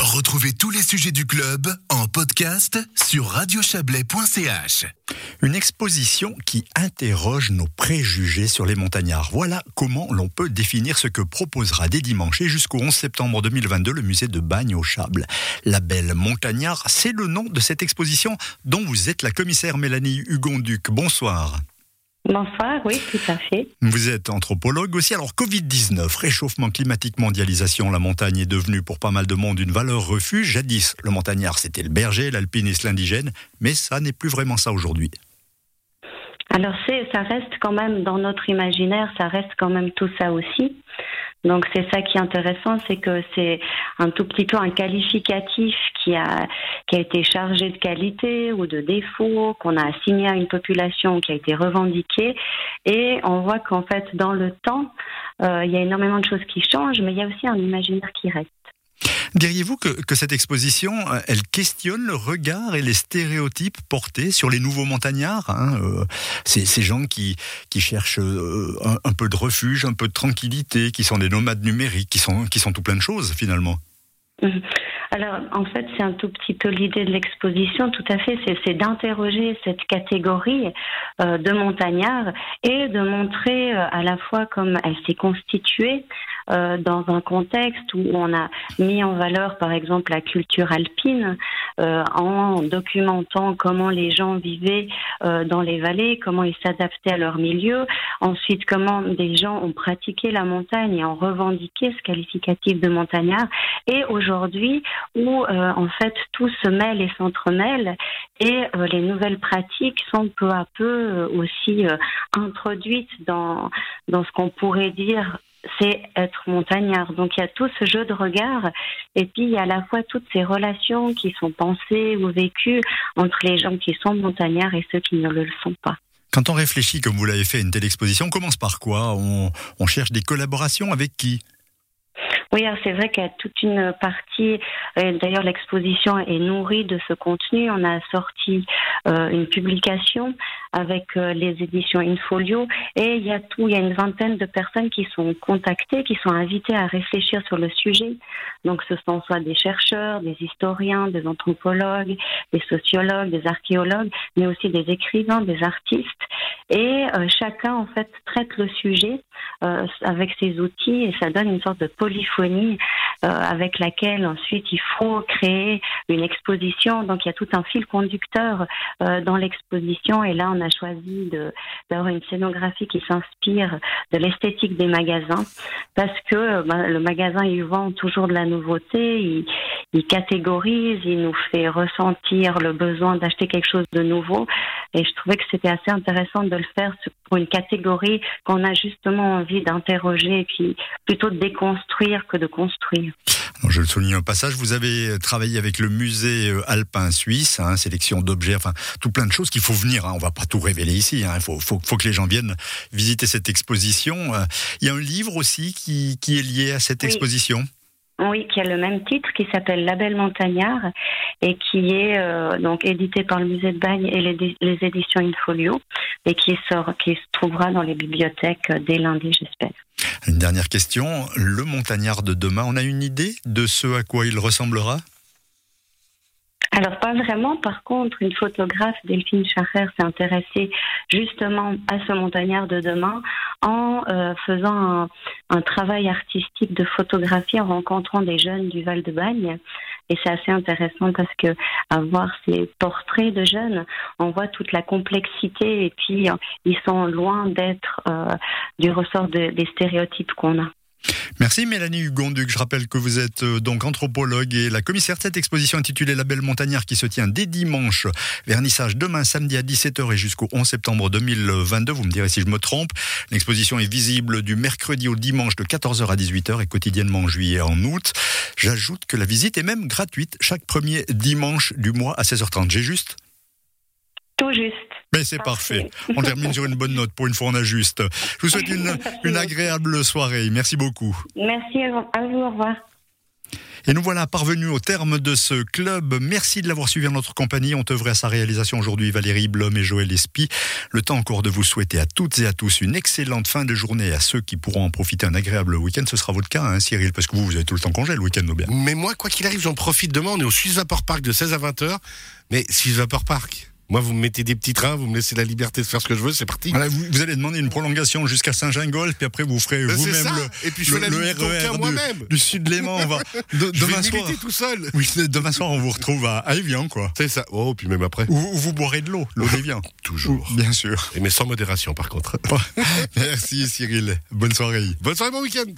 Retrouvez tous les sujets du club en podcast sur radiochablais.ch. Une exposition qui interroge nos préjugés sur les montagnards. Voilà comment l'on peut définir ce que proposera dès dimanche et jusqu'au 11 septembre 2022 le musée de Bagne au Chable. La belle montagnard, c'est le nom de cette exposition dont vous êtes la commissaire Mélanie Hugon-Duc. Bonsoir. Bonsoir, oui, tout à fait. Vous êtes anthropologue aussi. Alors, Covid-19, réchauffement climatique, mondialisation, la montagne est devenue pour pas mal de monde une valeur refuge. Jadis, le montagnard, c'était le berger, l'alpiniste, l'indigène, mais ça n'est plus vraiment ça aujourd'hui. Alors, ça reste quand même dans notre imaginaire, ça reste quand même tout ça aussi. Donc c'est ça qui est intéressant, c'est que c'est un tout petit peu un qualificatif qui a qui a été chargé de qualité ou de défaut, qu'on a assigné à une population qui a été revendiquée, et on voit qu'en fait dans le temps, euh, il y a énormément de choses qui changent, mais il y a aussi un imaginaire qui reste. Diriez-vous que, cette exposition, euh, elle questionne le regard et les stéréotypes portés sur les nouveaux montagnards hein, euh, ces, gens qui, cherchent euh, un, peu de refuge, un peu de tranquillité, qui sont des nomades numériques, qui sont, tout plein de choses finalement? Alors, en fait, c'est un tout petit peu l'idée de l'exposition, tout à fait, c'est d'interroger cette catégorie de montagnards et de montrer à la fois comme elle s'est constituée, euh, dans un contexte où on a mis en valeur, par exemple, la culture alpine euh, en documentant comment les gens vivaient euh, dans les vallées, comment ils s'adaptaient à leur milieu, ensuite comment des gens ont pratiqué la montagne et ont revendiqué ce qualificatif de montagnard, et aujourd'hui où en fait tout se mêle et s'entremêle. Et les nouvelles pratiques sont peu à peu aussi introduites dans dans ce qu'on pourrait dire c'est être montagnard. Donc il y a tout ce jeu de regard et puis il y a à la fois toutes ces relations qui sont pensées ou vécues entre les gens qui sont montagnards et ceux qui ne le sont pas. Quand on réfléchit, comme vous l'avez fait, à une telle exposition, on commence par quoi? On cherche des collaborations avec qui? Oui, c'est vrai qu'il y a toute une partie, euh, d'ailleurs l'exposition est nourrie de ce contenu. On a sorti euh, une publication avec euh, les éditions Infolio et il y a tout, il y a une vingtaine de personnes qui sont contactées, qui sont invitées à réfléchir sur le sujet. Donc ce sont soit des chercheurs, des historiens, des anthropologues, des sociologues, des archéologues, mais aussi des écrivains, des artistes. Et chacun en fait traite le sujet avec ses outils et ça donne une sorte de polyphonie euh, avec laquelle ensuite il faut créer une exposition. Donc il y a tout un fil conducteur euh, dans l'exposition et là on a choisi d'avoir une scénographie qui s'inspire de l'esthétique des magasins parce que euh, bah, le magasin il vend toujours de la nouveauté, il, il catégorise, il nous fait ressentir le besoin d'acheter quelque chose de nouveau et je trouvais que c'était assez intéressant de le faire pour une catégorie qu'on a justement envie d'interroger et puis plutôt de déconstruire que de construire. je le souligne au passage, vous avez travaillé avec le musée euh, alpin suisse, hein, sélection d'objets, enfin tout plein de choses qu'il faut venir. Hein, on va pas tout révéler ici. Hein, il faut, faut, faut, que les gens viennent visiter cette exposition. Euh, il y a un livre aussi qui, qui est lié à cette exposition? Oui, qui a le même titre, qui s'appelle La Belle Montagnard et qui est euh, donc édité par le musée de Bagne et les, les, éditions Infolio et qui sort, qui se trouvera dans les bibliothèques dès lundi, j'espère. Une dernière question, le montagnard de demain, on a une idée de ce à quoi il ressemblera? Alors pas vraiment. Par contre, une photographe, Delphine Charrer, s'est intéressée justement à ce montagnard de demain en euh, faisant un, travail artistique de photographie en rencontrant des jeunes du Val de Bagne. Et c'est assez intéressant parce que à voir ces portraits de jeunes, on voit toute la complexité et puis ils sont loin d'être euh, du ressort des stéréotypes qu'on a. Merci Mélanie Hugonduc. Je rappelle que vous êtes euh, donc anthropologue et la commissaire de cette exposition intitulée La Belle Montagnard qui se tient dès dimanche. Vernissage demain samedi à 17h et jusqu'au 11 septembre 2022. Vous me direz si je me trompe. L'exposition est visible du mercredi au dimanche de 14h à 18h et quotidiennement en juillet et en août. J'ajoute que la visite est même gratuite chaque premier dimanche du mois à 16h30. J'ai juste? Tout juste. Mais c'est parfait. On termine sur une bonne note. Pour une fois, on a juste. Je vous souhaite une, une agréable soirée. Merci beaucoup. Merci à vous. Au revoir. Et nous voilà parvenus au terme de ce club. Merci de l'avoir suivi en notre compagnie. On œuvrait à sa réalisation aujourd'hui Valérie Blom et Joël Espy. Le temps encore de vous souhaiter à toutes et à tous une excellente fin de journée. À ceux qui pourront en profiter un agréable week-end, ce sera votre cas, hein, Cyril, parce que vous, vous avez tout le temps congé le week-end, bien. Mais moi, quoi qu'il arrive, j'en profite demain. On est au Suisse Vapor Park de 16 à 20h. Mais Suisse Vapor Park, moi, vous me mettez des petits trains, vous me laissez la liberté de faire ce que je veux, c'est parti. Voilà, vous, vous, allez demander une prolongation jusqu'à Saint-Gingolf, puis après vous ferez Ben, vous-même le, et puis je le, fais le la RER moi-même. du, du, sud Léman. On va de, je demain vais soir. tout seul. Oui, demain soir on vous retrouve à, à Evian, quoi. C'est ça. Oh, puis même après. Où, où vous boirez de l'eau, l'eau d'Evian. Toujours. Bien sûr. Et mais sans modération, par contre. Merci Cyril. Bonne soirée. Bonne soirée, bon week-end.